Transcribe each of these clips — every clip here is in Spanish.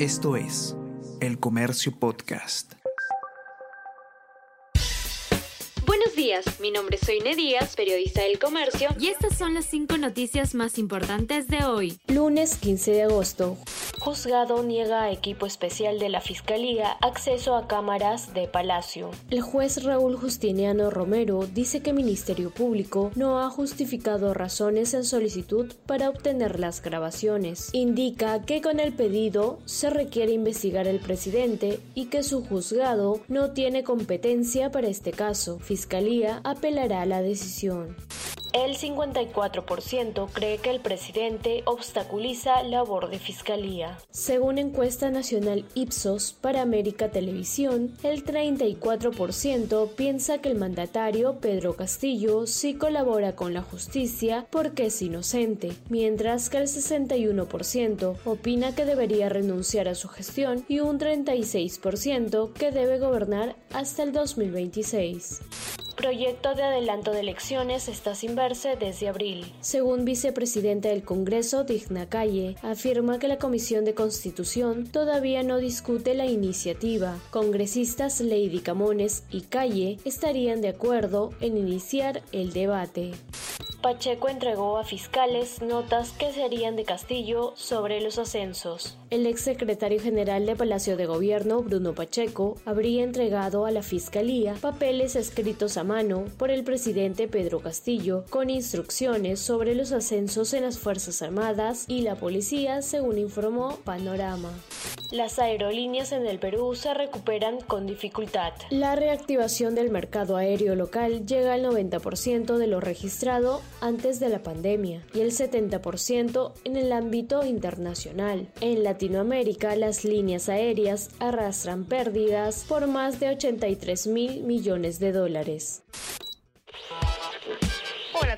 Esto es El Comercio Podcast. Buenos días, mi nombre es Soine Díaz, periodista del Comercio, y estas son las cinco noticias más importantes de hoy. Lunes 15 de agosto. Juzgado niega a equipo especial de la Fiscalía acceso a cámaras de Palacio. El juez Raúl Justiniano Romero dice que Ministerio Público no ha justificado razones en solicitud para obtener las grabaciones. Indica que con el pedido se requiere investigar al presidente y que su juzgado no tiene competencia para este caso. Fiscalía apelará a la decisión. El 54% cree que el presidente obstaculiza labor de fiscalía. Según encuesta nacional Ipsos para América Televisión, el 34% piensa que el mandatario Pedro Castillo sí colabora con la justicia porque es inocente, mientras que el 61% opina que debería renunciar a su gestión y un 36% que debe gobernar hasta el 2026 proyecto de adelanto de elecciones está sin verse desde abril. Según vicepresidente del Congreso, Digna Calle, afirma que la Comisión de Constitución todavía no discute la iniciativa. Congresistas Lady Camones y Calle estarían de acuerdo en iniciar el debate. Pacheco entregó a fiscales notas que serían de Castillo sobre los ascensos. El exsecretario general de Palacio de Gobierno, Bruno Pacheco, habría entregado a la Fiscalía papeles escritos a mano por el presidente Pedro Castillo con instrucciones sobre los ascensos en las Fuerzas Armadas y la policía, según informó Panorama. Las aerolíneas en el Perú se recuperan con dificultad. La reactivación del mercado aéreo local llega al 90% de lo registrado antes de la pandemia y el 70% en el ámbito internacional. En Latinoamérica, las líneas aéreas arrastran pérdidas por más de 83 mil millones de dólares.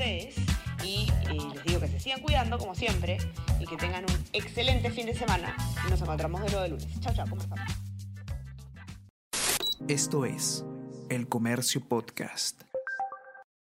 Y les digo que se sigan cuidando como siempre y que tengan un excelente fin de semana y nos encontramos de nuevo de lunes. Chao, chao, ¿cómo? Esto es El Comercio Podcast.